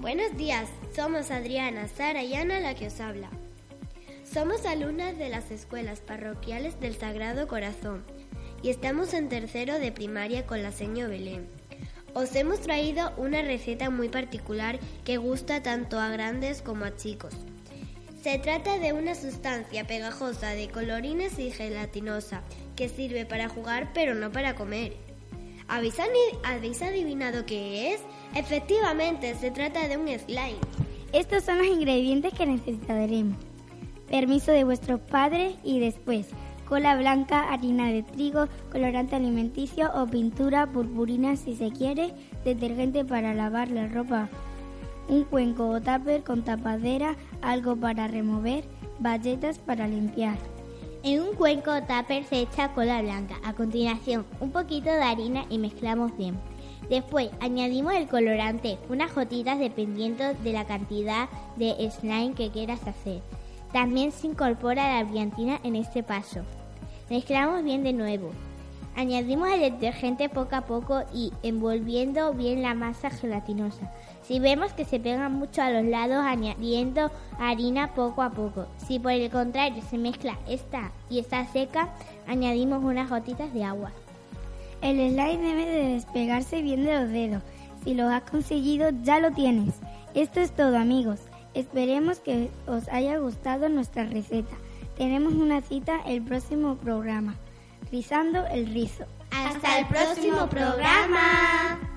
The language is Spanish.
Buenos días, somos Adriana, Sara y Ana la que os habla. Somos alumnas de las escuelas parroquiales del Sagrado Corazón y estamos en tercero de primaria con la seño Belén. Os hemos traído una receta muy particular que gusta tanto a grandes como a chicos. Se trata de una sustancia pegajosa de colorines y gelatinosa que sirve para jugar pero no para comer. ¿Habéis, ¿Habéis adivinado qué es? Efectivamente, se trata de un slime. Estos son los ingredientes que necesitaremos. Permiso de vuestros padres y después cola blanca, harina de trigo, colorante alimenticio o pintura purpurina si se quiere, detergente para lavar la ropa, un cuenco o tupper con tapadera, algo para remover, bayetas para limpiar. En un cuenco o tupper se echa cola blanca. A continuación, un poquito de harina y mezclamos bien. Después añadimos el colorante, unas gotitas dependiendo de la cantidad de slime que quieras hacer. También se incorpora la brillantina en este paso. Mezclamos bien de nuevo. Añadimos el detergente poco a poco y envolviendo bien la masa gelatinosa. Si vemos que se pega mucho a los lados, añadiendo harina poco a poco. Si por el contrario se mezcla esta y está seca, añadimos unas gotitas de agua. El slime debe de despegarse bien de los dedos. Si lo has conseguido, ya lo tienes. Esto es todo amigos. Esperemos que os haya gustado nuestra receta. Tenemos una cita el próximo programa. El rizo. Hasta el próximo programa.